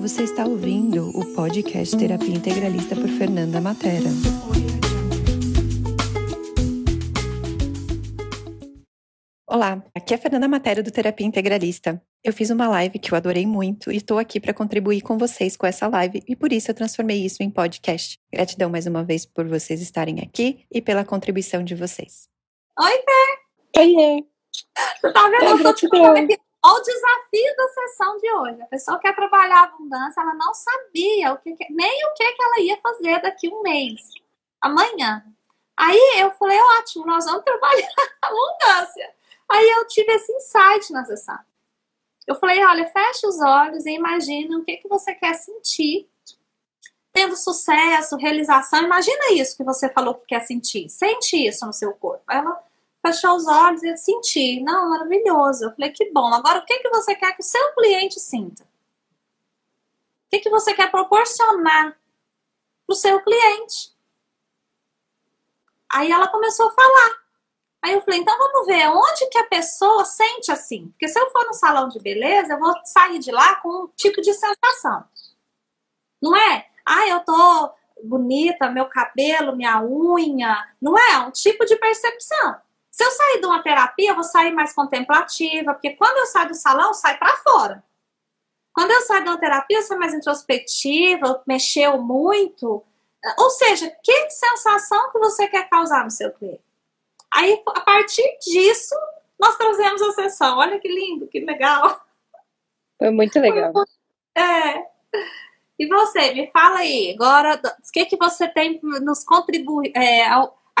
você está ouvindo o podcast Terapia Integralista por Fernanda Matera. Olá, aqui é a Fernanda Matera do Terapia Integralista. Eu fiz uma live que eu adorei muito e estou aqui para contribuir com vocês com essa live e por isso eu transformei isso em podcast. Gratidão mais uma vez por vocês estarem aqui e pela contribuição de vocês. Oi, Fê! Oiê! Você tá vendo? Eu tô te o desafio da sessão de hoje. A pessoa quer trabalhar abundância, ela não sabia o que, nem o que, que ela ia fazer daqui um mês, amanhã. Aí eu falei, ótimo, nós vamos trabalhar abundância. Aí eu tive esse insight na sessão. Eu falei, olha, feche os olhos e imagine o que, que você quer sentir tendo sucesso, realização. Imagina isso que você falou que quer sentir. Sente isso no seu corpo. Ela fechou os olhos e sentir. Não, maravilhoso. Eu falei, que bom. Agora, o que, que você quer que o seu cliente sinta? O que, que você quer proporcionar para o seu cliente? Aí ela começou a falar. Aí eu falei, então vamos ver onde que a pessoa sente assim. Porque se eu for no salão de beleza, eu vou sair de lá com um tipo de sensação. Não é? Ah, eu tô bonita, meu cabelo, minha unha. Não é? É um tipo de percepção. Se eu sair de uma terapia, eu vou sair mais contemplativa, porque quando eu saio do salão, eu saio para fora. Quando eu saio de uma terapia, eu saio mais introspectiva, mexeu muito. Ou seja, que sensação que você quer causar no seu cliente? Aí, a partir disso, nós trazemos a sessão. Olha que lindo, que legal. Foi muito legal. É. E você, me fala aí, agora, o que, que você tem nos contribuir, é,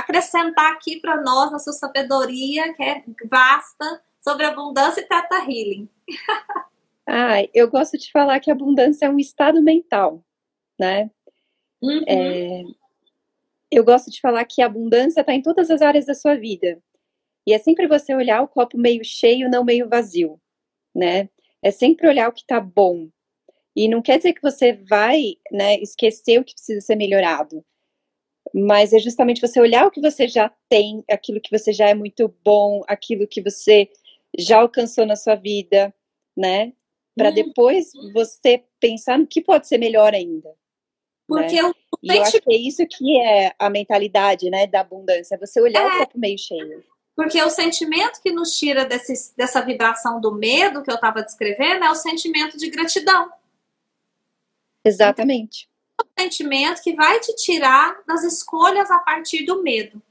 acrescentar aqui para nós, na sua sabedoria, que é vasta, sobre abundância e teta healing. ah, eu gosto de falar que abundância é um estado mental, né? Uhum. É, eu gosto de falar que a abundância está em todas as áreas da sua vida. E é sempre você olhar o copo meio cheio, não meio vazio, né? É sempre olhar o que está bom. E não quer dizer que você vai, né, esquecer o que precisa ser melhorado mas é justamente você olhar o que você já tem, aquilo que você já é muito bom, aquilo que você já alcançou na sua vida, né? Para uhum. depois você pensar no que pode ser melhor ainda. Porque né? eu, e eu acho que é isso que é a mentalidade, né, da abundância, é você olhar é. o copo meio cheio. Porque o sentimento que nos tira desse, dessa vibração do medo que eu estava descrevendo é o sentimento de gratidão. Exatamente sentimento que vai te tirar das escolhas a partir do medo.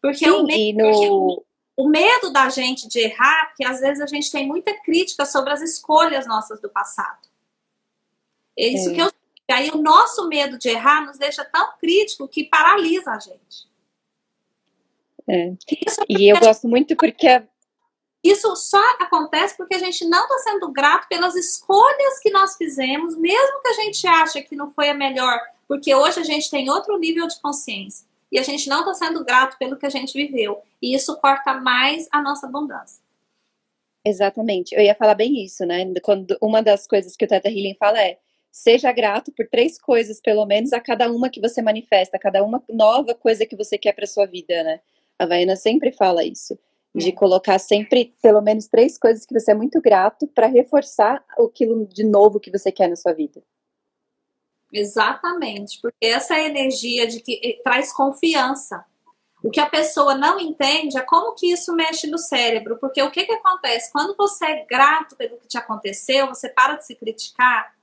Porque, Sim, o, medo, no... o, medo da gente de errar, porque às vezes a gente tem muita crítica sobre as escolhas nossas do passado. É isso é. que eu. E aí o nosso medo de errar nos deixa tão crítico que paralisa a gente. É. E eu gosto muito porque isso só acontece porque a gente não está sendo grato pelas escolhas que nós fizemos, mesmo que a gente ache que não foi a melhor, porque hoje a gente tem outro nível de consciência e a gente não está sendo grato pelo que a gente viveu. E isso corta mais a nossa abundância. Exatamente. Eu ia falar bem isso, né? Quando uma das coisas que o Teta Healing fala é seja grato por três coisas, pelo menos, a cada uma que você manifesta, a cada uma nova coisa que você quer para sua vida, né? A Vaiana sempre fala isso de colocar sempre pelo menos três coisas que você é muito grato para reforçar aquilo de novo que você quer na sua vida. Exatamente, porque essa é energia de que eh, traz confiança. O que a pessoa não entende é como que isso mexe no cérebro, porque o que, que acontece? Quando você é grato pelo que te aconteceu, você para de se criticar,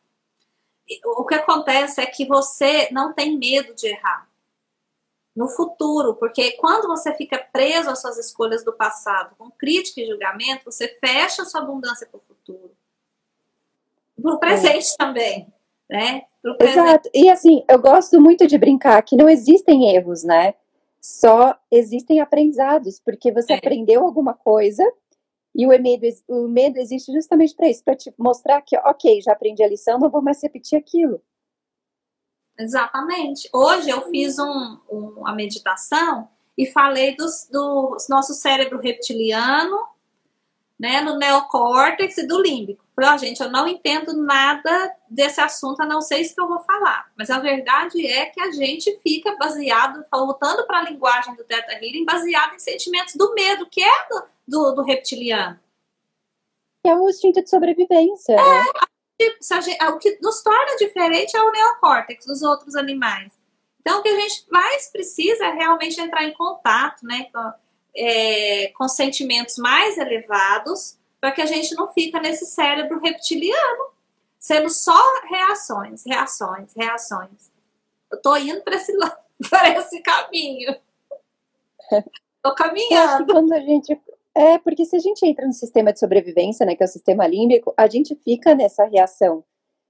o que acontece é que você não tem medo de errar no futuro, porque quando você fica preso às suas escolhas do passado, com crítica e julgamento, você fecha a sua abundância para o futuro. Para o presente é. também, né? Exato. E assim, eu gosto muito de brincar que não existem erros, né? Só existem aprendizados, porque você é. aprendeu alguma coisa e o medo, o medo existe justamente para isso, para te mostrar que, ok, já aprendi a lição, não vou mais repetir aquilo. Exatamente. Hoje eu fiz um, um, uma meditação e falei dos, do nosso cérebro reptiliano, né, no neocórtex e do límbico. Falei, oh, gente, eu não entendo nada desse assunto, a não ser isso que eu vou falar. Mas a verdade é que a gente fica baseado, voltando para a linguagem do Theta Healing, baseado em sentimentos do medo, que é do, do, do reptiliano. É o instinto de sobrevivência. É, né? Gente, o que nos torna diferente é o neocórtex dos outros animais. Então, o que a gente mais precisa é realmente entrar em contato né, com, é, com sentimentos mais elevados, para que a gente não fica nesse cérebro reptiliano, sendo só reações, reações, reações. Eu tô indo para esse, esse caminho. Tô caminhando. quando a gente é, porque se a gente entra no sistema de sobrevivência, né, que é o sistema límbico, a gente fica nessa reação.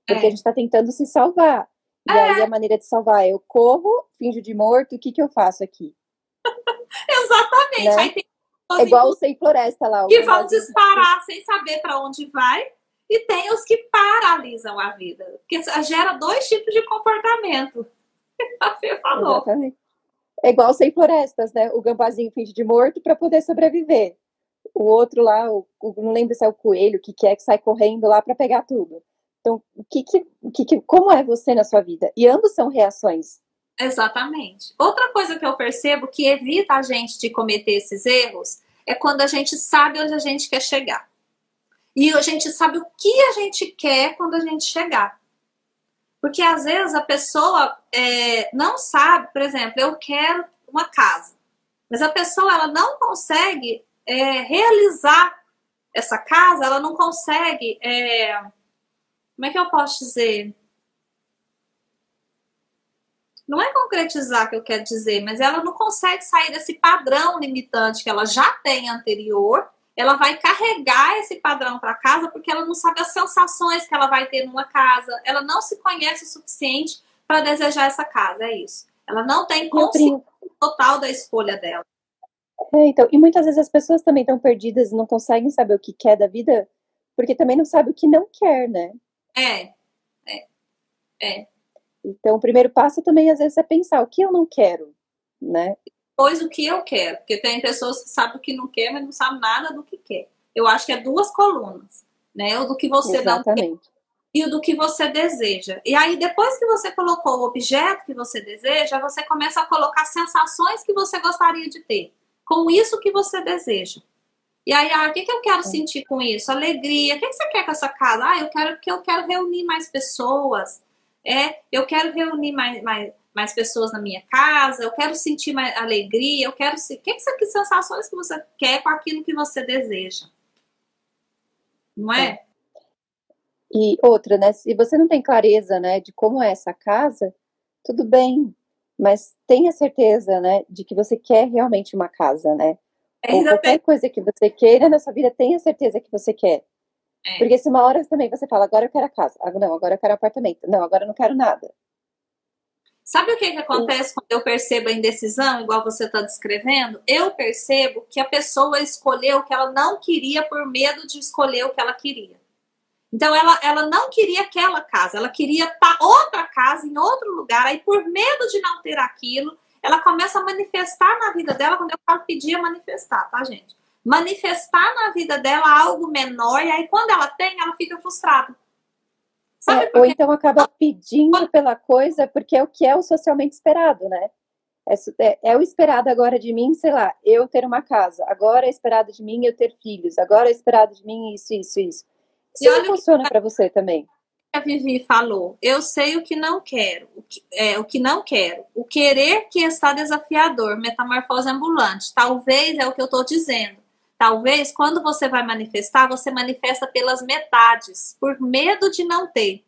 Porque é. a gente está tentando se salvar. E é. aí a maneira de salvar é eu corro, finjo de morto, o que, que eu faço aqui? Exatamente. Né? Aí tem é igual o sem floresta lá. Que vão disparar sem saber para onde vai. E tem os que paralisam a vida. Porque gera dois tipos de comportamento. A Fê falou. Exatamente. É igual sem florestas, né? O gambazinho finge de morto para poder sobreviver o outro lá, o, não lembro se é o coelho, o que, que é, que sai correndo lá para pegar tudo. Então, o que, que, o que, que, como é você na sua vida? E ambos são reações. Exatamente. Outra coisa que eu percebo que evita a gente de cometer esses erros é quando a gente sabe onde a gente quer chegar. E a gente sabe o que a gente quer quando a gente chegar. Porque às vezes a pessoa é, não sabe, por exemplo, eu quero uma casa. Mas a pessoa ela não consegue é, realizar essa casa, ela não consegue. É, como é que eu posso dizer? Não é concretizar que eu quero dizer, mas ela não consegue sair desse padrão limitante que ela já tem anterior. Ela vai carregar esse padrão para casa porque ela não sabe as sensações que ela vai ter numa casa. Ela não se conhece o suficiente para desejar essa casa. É isso. Ela não tem consciência total da escolha dela. É, então, e muitas vezes as pessoas também estão perdidas e não conseguem saber o que quer da vida, porque também não sabe o que não quer, né? É, é, é. Então, o primeiro passo também, às vezes, é pensar o que eu não quero, né? Pois o que eu quero, porque tem pessoas que sabem o que não quer, mas não sabem nada do que quer. Eu acho que é duas colunas, né? O do que você Exatamente. não quer e o do que você deseja. E aí, depois que você colocou o objeto que você deseja, você começa a colocar sensações que você gostaria de ter com isso que você deseja. E aí, ah, o que, que eu quero é. sentir com isso? Alegria. O que, que você quer com essa casa? Ah, eu quero que eu quero reunir mais pessoas. É, eu quero reunir mais, mais, mais pessoas na minha casa, eu quero sentir mais alegria, eu quero. O que, que, que sensações que você quer com aquilo que você deseja? Não é? é? E outra, né? Se você não tem clareza, né, de como é essa casa, tudo bem, mas tenha certeza, né, de que você quer realmente uma casa, né? É, Ou qualquer coisa que você queira na sua vida, tenha certeza que você quer. É. Porque se uma hora também você fala, agora eu quero a casa, ah, não, agora eu quero apartamento, não, agora eu não quero nada. Sabe o que, que acontece quando eu percebo a indecisão, igual você está descrevendo? Eu percebo que a pessoa escolheu o que ela não queria por medo de escolher o que ela queria. Então ela, ela não queria aquela casa, ela queria outra casa em outro lugar. Aí por medo de não ter aquilo, ela começa a manifestar na vida dela, quando eu falo pedir, manifestar, tá, gente? Manifestar na vida dela algo menor, e aí quando ela tem, ela fica frustrada. É, ou então acaba pedindo pela coisa porque é o que é o socialmente esperado, né? É, é, é, o esperado agora de mim, sei lá, eu ter uma casa. Agora é esperado de mim eu ter filhos. Agora é esperado de mim isso, isso, isso. Se olha funciona para você também. A Vivi falou, eu sei o que não quero, o que, é, o que não quero. O querer que está desafiador, metamorfose ambulante. Talvez é o que eu estou dizendo. Talvez quando você vai manifestar, você manifesta pelas metades, por medo de não ter.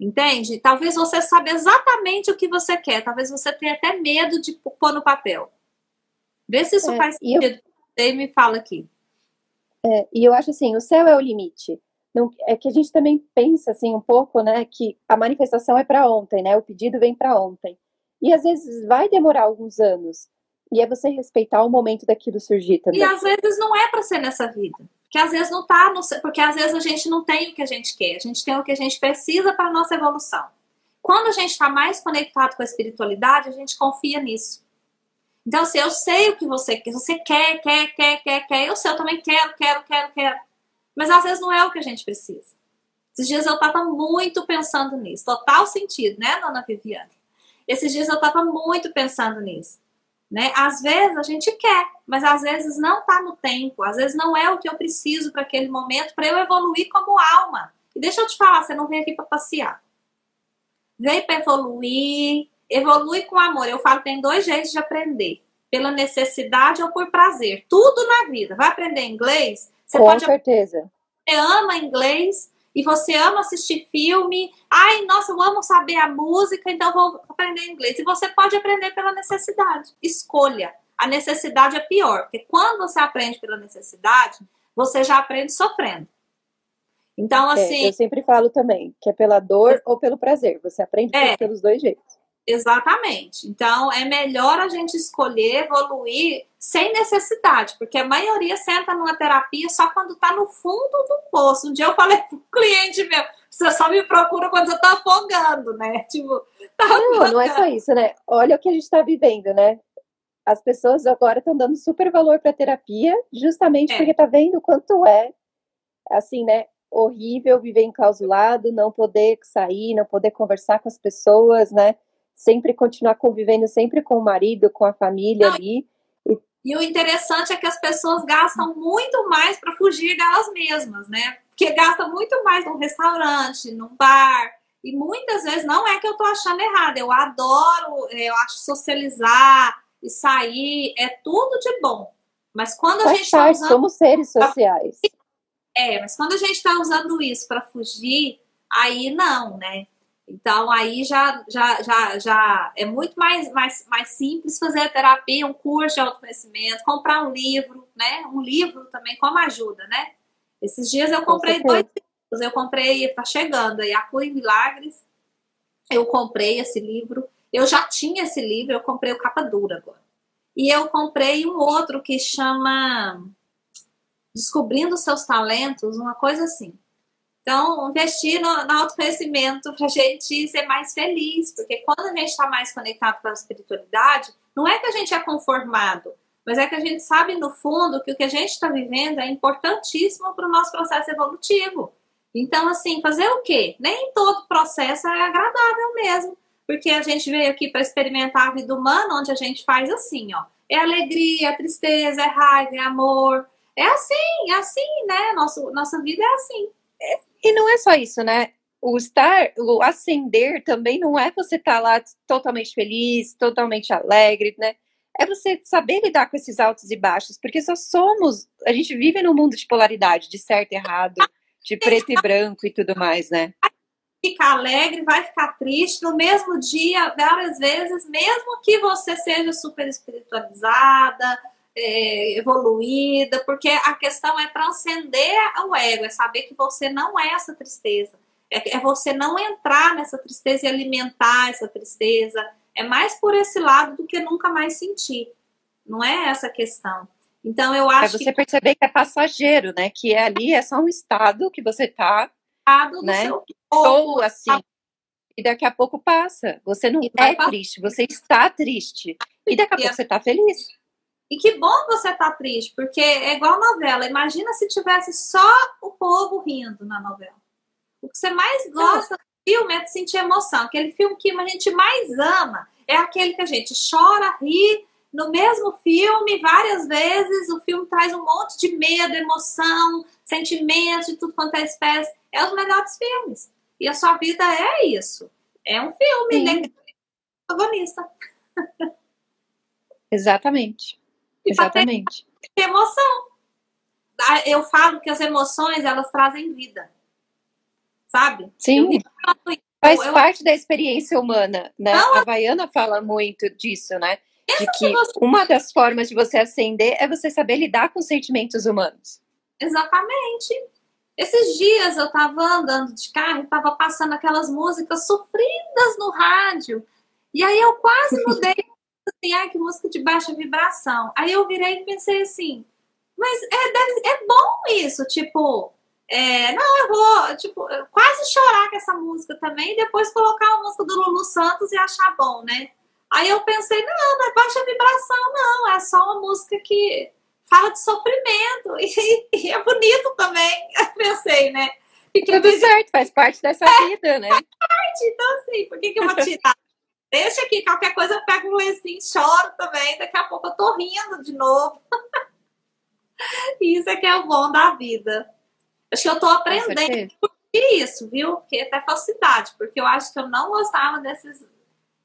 Entende? Talvez você saiba exatamente o que você quer. Talvez você tenha até medo de pôr no papel. Vê se isso é, faz sentido. Eu... me fala aqui. É, e eu acho assim, o céu é o limite. Não, é que a gente também pensa assim um pouco, né, que a manifestação é para ontem, né? O pedido vem para ontem. E às vezes vai demorar alguns anos. E é você respeitar o momento daquilo surgir também. E às vezes não é para ser nessa vida. Que às vezes não tá, no, porque às vezes a gente não tem o que a gente quer, a gente tem o que a gente precisa para nossa evolução. Quando a gente está mais conectado com a espiritualidade, a gente confia nisso. Então, assim, eu sei o que você quer. Você quer, quer, quer, quer, quer. Eu sei, eu também quero, quero, quero, quero. Mas às vezes não é o que a gente precisa. Esses dias eu estava muito pensando nisso. Total sentido, né, dona Viviane? Esses dias eu estava muito pensando nisso. Né? Às vezes a gente quer, mas às vezes não está no tempo, às vezes não é o que eu preciso para aquele momento para eu evoluir como alma. E deixa eu te falar, você não vem aqui para passear. Vem para evoluir, evolui com amor. Eu falo, tem dois jeitos de aprender: pela necessidade ou por prazer. Tudo na vida. Vai aprender inglês? Você com pode certeza. Você ama inglês, e você ama assistir filme, ai, nossa, eu amo saber a música, então vou aprender inglês. E você pode aprender pela necessidade. Escolha. A necessidade é pior, porque quando você aprende pela necessidade, você já aprende sofrendo. Então, assim. É, eu sempre falo também que é pela dor ou pelo prazer. Você aprende é, pelos dois jeitos. Exatamente. Então, é melhor a gente escolher evoluir sem necessidade, porque a maioria senta numa terapia só quando está no fundo do poço. Um dia eu falei para um cliente meu, você só me procura quando você está afogando, né? Tipo, tá não, afogando. não é só isso, né? Olha o que a gente está vivendo, né? As pessoas agora estão dando super valor para terapia, justamente é. porque tá vendo quanto é, assim, né? Horrível viver enclausulado, não poder sair, não poder conversar com as pessoas, né? Sempre continuar convivendo sempre com o marido, com a família ali. E... o interessante é que as pessoas gastam muito mais para fugir delas mesmas, né? Porque gasta muito mais num restaurante, num bar. E muitas vezes não é que eu tô achando errado. Eu adoro, eu acho socializar e sair, é tudo de bom. Mas quando Faz a gente tá usando... somos seres sociais. É, mas quando a gente está usando isso para fugir, aí não, né? Então aí já, já, já, já é muito mais, mais, mais simples fazer a terapia, um curso de autoconhecimento, comprar um livro, né? Um livro também como ajuda, né? Esses dias eu comprei dois livros, eu comprei, tá chegando aí, A Cura em Milagres, eu comprei esse livro, eu já tinha esse livro, eu comprei o capa dura agora. E eu comprei um outro que chama Descobrindo Seus Talentos, uma coisa assim. Então, investir no, no autoconhecimento para a gente ser mais feliz, porque quando a gente está mais conectado com a espiritualidade, não é que a gente é conformado, mas é que a gente sabe no fundo que o que a gente está vivendo é importantíssimo para o nosso processo evolutivo. Então, assim, fazer o quê? Nem todo processo é agradável mesmo, porque a gente veio aqui para experimentar a vida humana, onde a gente faz assim, ó. É alegria, é tristeza, é raiva, é amor. É assim, é assim, né? Nosso, nossa vida é assim. E não é só isso, né? O estar, o ascender também não é você estar tá lá totalmente feliz, totalmente alegre, né? É você saber lidar com esses altos e baixos, porque só somos, a gente vive num mundo de polaridade, de certo e errado, de preto e branco e tudo mais, né? Ficar alegre, vai ficar triste no mesmo dia, várias vezes, mesmo que você seja super espiritualizada, é, evoluída, porque a questão é transcender o ego, é saber que você não é essa tristeza. É, é você não entrar nessa tristeza e alimentar essa tristeza. É mais por esse lado do que nunca mais sentir. Não é essa a questão. Então eu é acho é você que... perceber que é passageiro, né? Que é ali é só um estado que você tá, né? Ou assim. E daqui a pouco passa. Você não é triste, você está triste. E daqui a pouco você está feliz. E que bom você tá triste, porque é igual novela. Imagina se tivesse só o povo rindo na novela. O que você mais gosta do filme é de sentir emoção. Aquele filme que a gente mais ama é aquele que a gente chora, ri no mesmo filme várias vezes. O filme traz um monte de medo, emoção, sentimentos de tudo quanto é espécie. É os melhores filmes. E a sua vida é isso. É um filme, né? Protagonista. Exatamente. Exatamente. emoção. Ah, eu falo que as emoções, elas trazem vida. Sabe? Sim. Faz eu, parte da experiência humana, né? Não, a Baiana fala muito disso, né? De que você... uma das formas de você ascender é você saber lidar com sentimentos humanos. Exatamente. Esses dias eu tava andando de carro e tava passando aquelas músicas sofridas no rádio. E aí eu quase mudei assim, ah, que música de baixa vibração. Aí eu virei e pensei assim, mas é, deve, é bom isso, tipo, é, não, eu vou, tipo, quase chorar com essa música também e depois colocar a música do Lulu Santos e achar bom, né? Aí eu pensei, não, não é baixa vibração, não, é só uma música que fala de sofrimento e, e é bonito também, eu pensei, né? Tudo certo, faz parte dessa é, vida, né? Faz parte, então assim, por que, que eu vou tirar Deixa aqui, qualquer coisa eu pego um lencinho, choro também, daqui a pouco eu tô rindo de novo. isso é que é o bom da vida. Acho que eu tô aprendendo isso, viu? Porque até falsidade, porque eu acho que eu não gostava desses,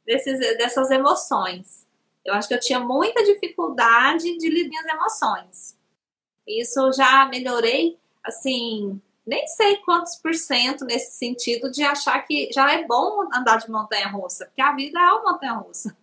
desses, dessas emoções. Eu acho que eu tinha muita dificuldade de lidar com as emoções. Isso eu já melhorei, assim, nem sei quantos por cento nesse sentido de achar que já é bom andar de montanha russa, porque a vida é uma montanha russa.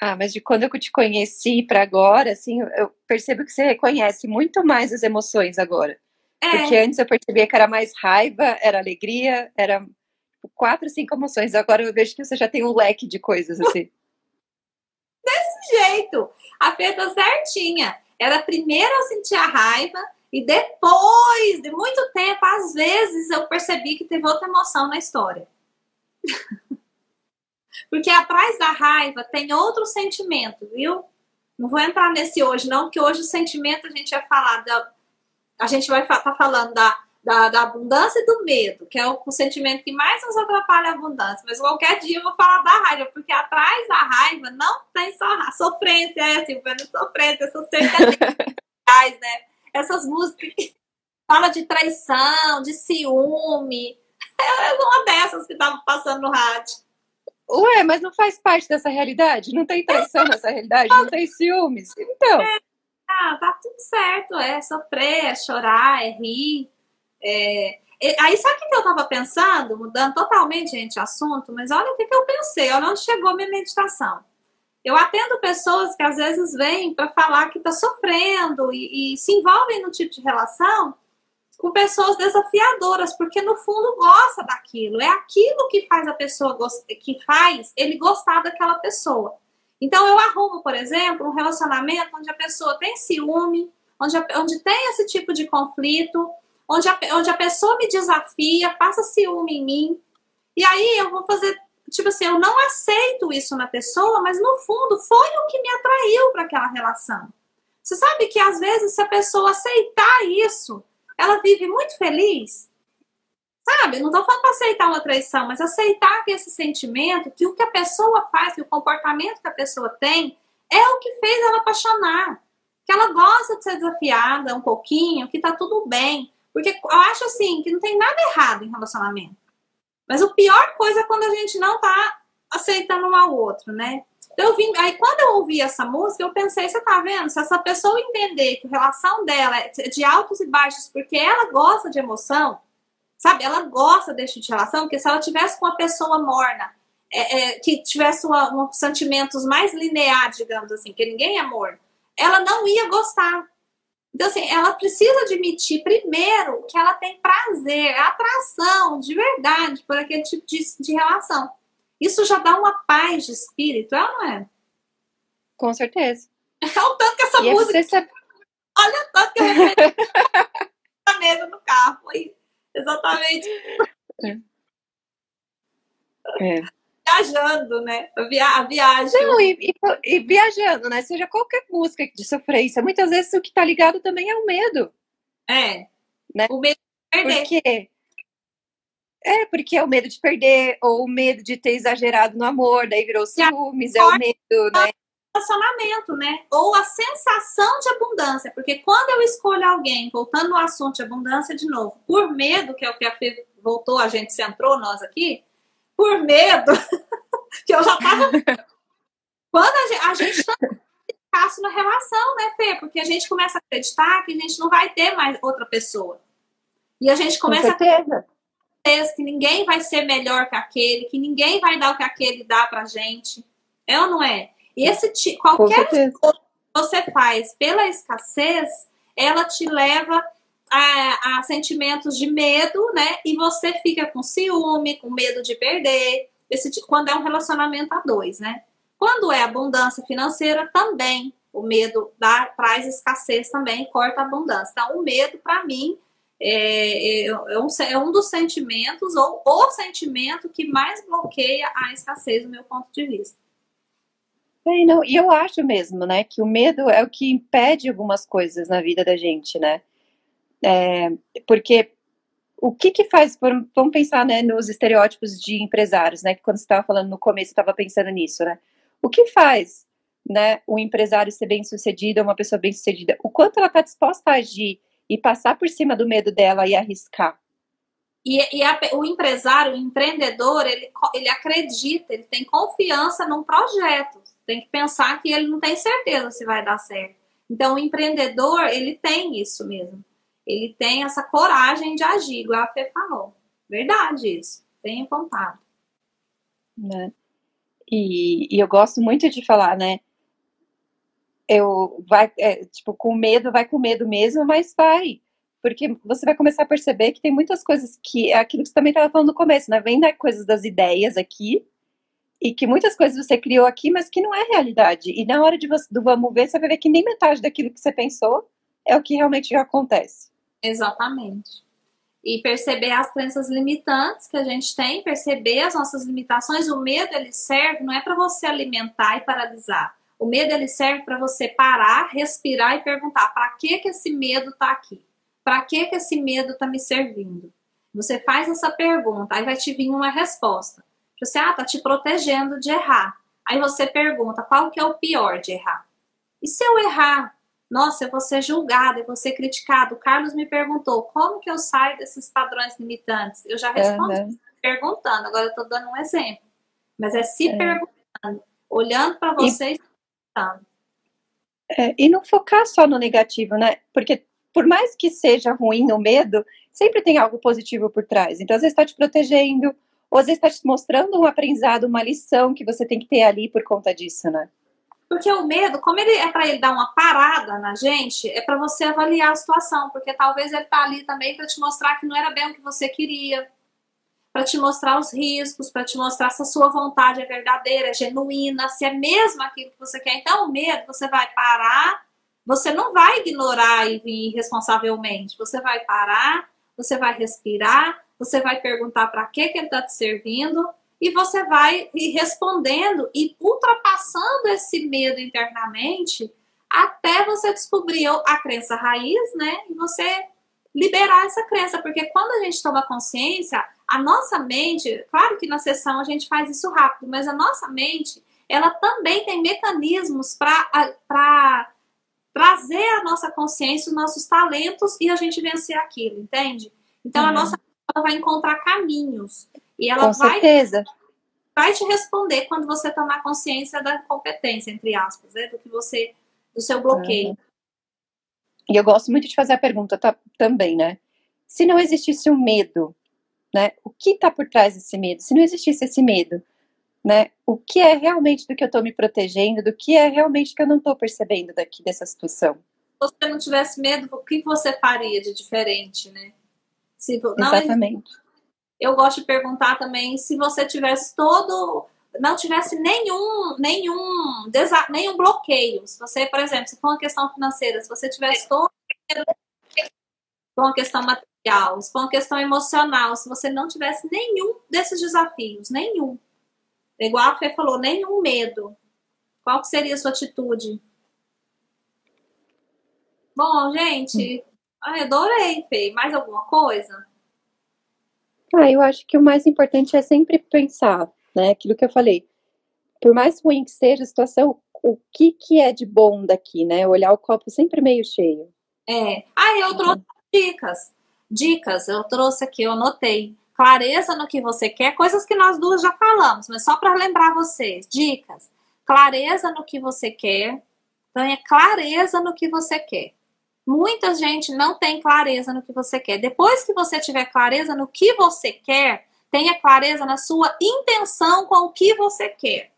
Ah, mas de quando eu te conheci para agora, assim, eu percebo que você reconhece muito mais as emoções agora. É. Porque antes eu percebia que era mais raiva, era alegria, era tipo, quatro, cinco emoções. Agora eu vejo que você já tem um leque de coisas assim. Desse jeito. A Fê tá certinha. Era primeiro eu sentir a raiva e depois de muito tempo, às vezes, eu percebi que teve outra emoção na história. Porque atrás da raiva tem outro sentimento, viu? Não vou entrar nesse hoje, não, porque hoje o sentimento a gente vai falar da, a gente vai estar tá falando da, da, da, abundância e do medo, que é o, o, sentimento que mais nos atrapalha a abundância. Mas qualquer dia eu vou falar da raiva, porque atrás da raiva não tem só sofrência, é, Silvana, sofrência, essas reais, né? Essas músicas que falam de traição, de ciúme. É uma dessas que estavam passando no rádio. Ué, mas não faz parte dessa realidade? Não tem traição nessa realidade? Não tem ciúmes? Então. É, ah, tá tudo certo, é sofrer, é chorar, é rir. É... Aí sabe o que eu tava pensando? Mudando totalmente, gente, assunto, mas olha o que, que eu pensei, olha onde chegou minha meditação. Eu atendo pessoas que às vezes vêm para falar que tá sofrendo e, e se envolvem no tipo de relação com pessoas desafiadoras, porque no fundo gosta daquilo. É aquilo que faz a pessoa que faz ele gostar daquela pessoa. Então, eu arrumo, por exemplo, um relacionamento onde a pessoa tem ciúme, onde, a, onde tem esse tipo de conflito, onde a, onde a pessoa me desafia, passa ciúme em mim. E aí eu vou fazer, tipo assim, eu não aceito isso na pessoa, mas no fundo foi o que me atraiu para aquela relação. Você sabe que às vezes, se a pessoa aceitar isso, ela vive muito feliz? Sabe? Não estou falando para aceitar uma traição, mas aceitar que esse sentimento, que o que a pessoa faz, que o comportamento que a pessoa tem, é o que fez ela apaixonar. Que ela gosta de ser desafiada um pouquinho, que tá tudo bem. Porque eu acho assim, que não tem nada errado em relacionamento. Mas o pior coisa é quando a gente não tá aceitando um ao outro, né? Eu vim, aí quando eu ouvi essa música, eu pensei, você tá vendo? Se essa pessoa entender que a relação dela é de altos e baixos porque ela gosta de emoção, Sabe? Ela gosta desse tipo de relação, porque se ela tivesse com uma pessoa morna, é, é, que tivesse uma, um, sentimentos mais lineares, digamos assim, que ninguém é morno, ela não ia gostar. Então, assim, ela precisa admitir primeiro que ela tem prazer, atração de verdade por aquele tipo de, de relação. Isso já dá uma paz de espírito, é ou não é? Com certeza. É o tanto que essa e é música. Olha o tanto que eu medo no carro. Foi Exatamente. É. é. Viajando, né? A viagem. Não, e, e, e, viajando, né? Seja qualquer música de sofrência. Muitas vezes o que tá ligado também é o medo. É. Né? O medo de perder. Porque é, porque é o medo de perder, ou o medo de ter exagerado no amor, daí virou ciúmes, é o medo, né? relacionamento, né? Ou a sensação de abundância, porque quando eu escolho alguém, voltando no assunto de abundância de novo, por medo, que é o que a Fê voltou, a gente centrou nós aqui, por medo, que eu já tava. quando a gente, a gente tá passo na relação, né, Fê? Porque a gente começa a acreditar que a gente não vai ter mais outra pessoa. E a gente começa a acreditar que ninguém vai ser melhor que aquele, que ninguém vai dar o que aquele dá pra gente. É ou não é? E esse qualquer coisa que você faz pela escassez, ela te leva a, a, sentimentos de medo, né? E você fica com ciúme, com medo de perder. Esse, quando é um relacionamento a dois, né? Quando é abundância financeira, também o medo dá, traz escassez também, corta a abundância. Então, o medo, para mim, é, é, é, um, é um dos sentimentos, ou o sentimento que mais bloqueia a escassez, do meu ponto de vista. É, e eu acho mesmo, né, que o medo é o que impede algumas coisas na vida da gente, né? É, porque o que que faz, vamos pensar, né, nos estereótipos de empresários, né, que quando você estava falando no começo, estava pensando nisso, né, o que faz, né, um empresário ser bem sucedido, uma pessoa bem sucedida, o quanto ela está disposta a agir e passar por cima do medo dela e arriscar. E, e a, o empresário, o empreendedor, ele, ele acredita, ele tem confiança num projeto. Tem que pensar que ele não tem certeza se vai dar certo. Então, o empreendedor, ele tem isso mesmo. Ele tem essa coragem de agir, igual a Fê falou. Verdade isso. Tenha vontade. Né? E, e eu gosto muito de falar, né? Eu vai, é, tipo, com medo, vai com medo mesmo, mas vai porque você vai começar a perceber que tem muitas coisas que é aquilo que você também estava falando no começo, né? Vem da coisas das ideias aqui e que muitas coisas você criou aqui, mas que não é realidade. E na hora de você, do vamos ver, você vai ver que nem metade daquilo que você pensou é o que realmente já acontece. Exatamente. E perceber as crenças limitantes que a gente tem, perceber as nossas limitações. O medo ele serve não é para você alimentar e paralisar. O medo ele serve para você parar, respirar e perguntar: para que que esse medo está aqui? Para que, que esse medo está me servindo? Você faz essa pergunta, aí vai te vir uma resposta. Você, ah, tá te protegendo de errar. Aí você pergunta, qual que é o pior de errar? E se eu errar? Nossa, eu vou ser julgada, eu vou ser criticado. O Carlos me perguntou, como que eu saio desses padrões limitantes? Eu já respondi uhum. perguntando, agora eu estou dando um exemplo. Mas é se é. perguntando, olhando para você e, perguntando. É, e não focar só no negativo, né? Porque por mais que seja ruim o medo, sempre tem algo positivo por trás. Então, às vezes está te protegendo, ou às vezes está te mostrando um aprendizado, uma lição que você tem que ter ali por conta disso, né? Porque o medo, como ele é para ele dar uma parada na gente, é para você avaliar a situação, porque talvez ele tá ali também para te mostrar que não era bem o que você queria, para te mostrar os riscos, para te mostrar se a sua vontade é verdadeira, é genuína, se é mesmo aquilo que você quer. Então, o medo, você vai parar você não vai ignorar e vir irresponsavelmente. Você vai parar, você vai respirar, você vai perguntar para que, que ele está te servindo e você vai ir respondendo e ultrapassando esse medo internamente até você descobrir a crença raiz, né? E você liberar essa crença, porque quando a gente toma consciência, a nossa mente, claro que na sessão a gente faz isso rápido, mas a nossa mente, ela também tem mecanismos para trazer a nossa consciência, os nossos talentos e a gente vencer aquilo, entende? Então uhum. a nossa ela vai encontrar caminhos e ela Com vai certeza. vai te responder quando você tomar consciência da competência entre aspas, né, do que você do seu bloqueio. Uhum. E eu gosto muito de fazer a pergunta tá, também, né? Se não existisse o um medo, né? O que está por trás desse medo? Se não existisse esse medo, né? O que é realmente do que eu estou me protegendo, do que é realmente que eu não estou percebendo daqui dessa situação. Se você não tivesse medo, o que você faria de diferente, né? Se, não, Exatamente. Eu gosto de perguntar também se você tivesse todo, não tivesse nenhum, nenhum, nenhum bloqueio. Se você, por exemplo, se for uma questão financeira, se você tivesse todo uma questão material, se for uma questão emocional, se você não tivesse nenhum desses desafios, nenhum, Igual a Fê falou, nenhum medo. Qual que seria a sua atitude? Bom, gente, ai, adorei, Fê. Mais alguma coisa? Ah, eu acho que o mais importante é sempre pensar, né? Aquilo que eu falei. Por mais ruim que seja a situação, o que, que é de bom daqui, né? Olhar o copo sempre meio cheio. É. Ah, eu trouxe dicas. Dicas, eu trouxe aqui, eu anotei clareza no que você quer, coisas que nós duas já falamos, mas só para lembrar vocês, dicas. Clareza no que você quer, tenha clareza no que você quer. Muita gente não tem clareza no que você quer. Depois que você tiver clareza no que você quer, tenha clareza na sua intenção com o que você quer.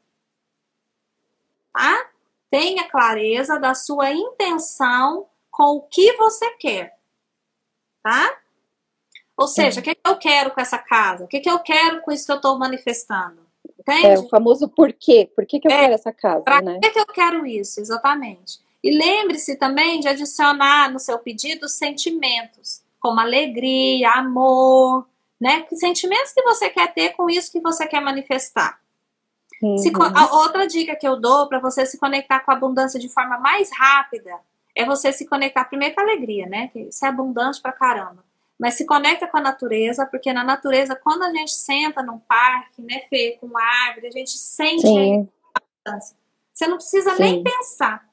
Tá? Tenha clareza da sua intenção com o que você quer. Tá? Ou seja, o que, que eu quero com essa casa? O que, que eu quero com isso que eu estou manifestando? Entende? É o famoso porquê. Por que, que eu é, quero essa casa? Para né? que, que eu quero isso? Exatamente. E lembre-se também de adicionar no seu pedido sentimentos, como alegria, amor, né? Que sentimentos que você quer ter com isso que você quer manifestar. Uhum. Se, outra dica que eu dou para você se conectar com a abundância de forma mais rápida é você se conectar primeiro com a alegria, né? Que isso é abundante pra caramba mas se conecta com a natureza, porque na natureza, quando a gente senta num parque, né, Fê, com árvore, a gente sente a mudança. Você não precisa Sim. nem pensar.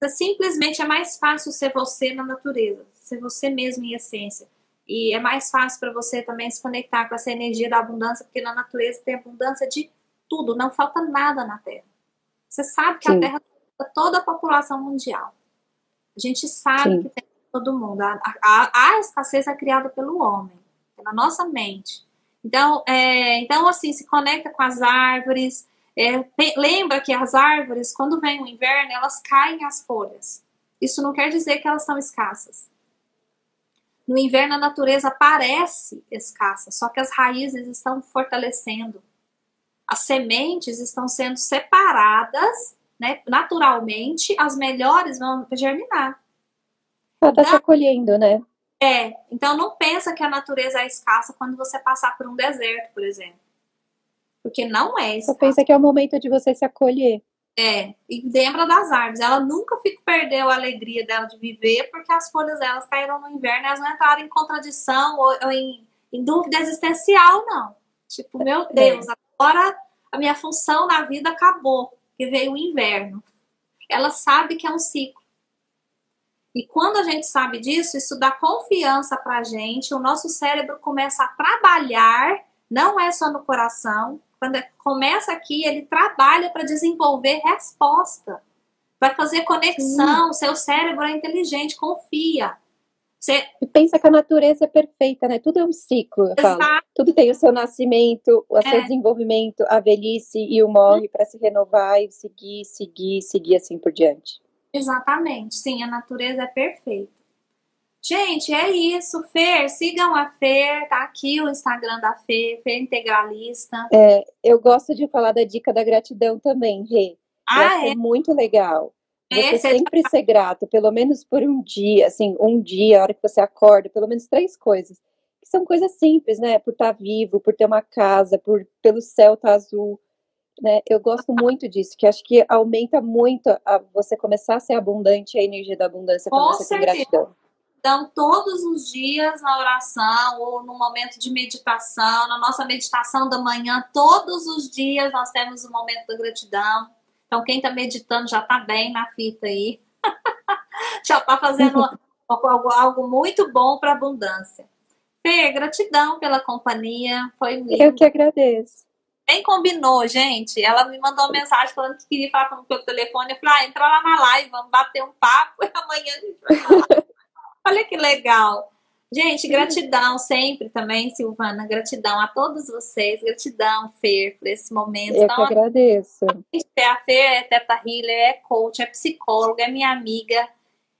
Você simplesmente é mais fácil ser você na natureza, ser você mesmo em essência. E é mais fácil para você também se conectar com essa energia da abundância, porque na natureza tem abundância de tudo, não falta nada na Terra. Você sabe que Sim. a Terra tem toda a população mundial. A gente sabe Sim. que tem todo mundo. A, a, a, escassez é criada pelo homem, pela nossa mente. Então, é, então assim, se conecta com as árvores. É, lembra que as árvores, quando vem o inverno, elas caem as folhas. Isso não quer dizer que elas são escassas. No inverno, a natureza parece escassa, só que as raízes estão fortalecendo. As sementes estão sendo separadas né, naturalmente, as melhores vão germinar. Ela está se acolhendo, né? É, então não pensa que a natureza é escassa quando você passar por um deserto, por exemplo. Porque não é escassa. Só pensa que é o momento de você se acolher. É, e lembra das árvores. Ela nunca perdeu a alegria dela de viver porque as folhas delas caíram no inverno e elas não entraram em contradição ou, ou em, em, dúvida existencial, não. Tipo, meu é. Deus, é. agora a minha função na vida acabou, que veio o inverno. Ela sabe que é um ciclo. E quando a gente sabe disso, isso dá confiança para a gente, o nosso cérebro começa a trabalhar, não é só no coração, quando é, começa aqui, ele trabalha para desenvolver resposta, vai fazer conexão, Sim. seu cérebro é inteligente, confia. Você... E pensa que a natureza é perfeita, né? Tudo é um ciclo, Tudo tem o seu nascimento, o seu é. desenvolvimento, a velhice e o morre para se renovar e seguir, seguir, seguir assim por diante. Exatamente, sim, a natureza é perfeita. Gente, é isso, Fer. Sigam a Fer, tá aqui o Instagram da Fer, Fer Integralista. É, eu gosto de falar da dica da gratidão também, Rê. Ah, é? muito legal. Você é, sempre tá... ser grato, pelo menos por um dia, assim, um dia, a hora que você acorda, pelo menos três coisas. Que são coisas simples, né? Por estar tá vivo, por ter uma casa, por pelo céu estar tá azul, né? Eu gosto muito disso, que acho que aumenta muito a você começar a ser abundante, a energia da abundância quando você certeza. tem gratidão. Então, todos os dias na oração ou no momento de meditação, na nossa meditação da manhã, todos os dias nós temos o momento da gratidão. Então, quem está meditando já está bem na fita aí. já está fazendo algo, algo muito bom para abundância. Fê, gratidão pela companhia. Foi lindo. Eu que agradeço. Nem combinou, gente. Ela me mandou uma mensagem falando que queria falar comigo pelo telefone. Eu falei, ah, entra lá na live, vamos bater um papo e amanhã a gente vai falar. Olha que legal. Gente, gratidão sempre também, Silvana. Gratidão a todos vocês. Gratidão, Fer, por esse momento. Eu então, que agradeço. A Fer é teta healer, é coach, é psicóloga, é minha amiga.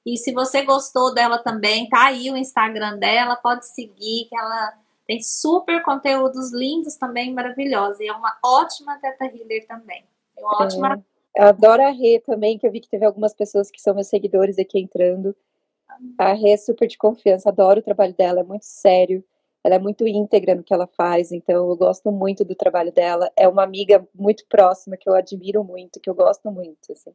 E se você gostou dela também, tá aí o Instagram dela, pode seguir, que ela tem super conteúdos lindos também, maravilhosos. E é uma ótima Teta Healer também. É uma ótima. É, eu adoro a Rê também, que eu vi que teve algumas pessoas que são meus seguidores aqui entrando. A Rê é super de confiança, adoro o trabalho dela, é muito sério. Ela é muito íntegra no que ela faz, então eu gosto muito do trabalho dela. É uma amiga muito próxima que eu admiro muito, que eu gosto muito. Assim.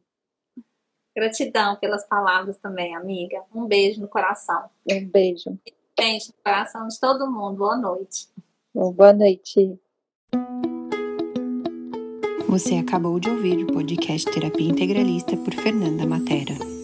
Gratidão pelas palavras também, amiga. Um beijo no coração. Um beijo. Gente, no coração de todo mundo. Boa noite. Boa noite. Você acabou de ouvir o podcast Terapia Integralista por Fernanda Matera.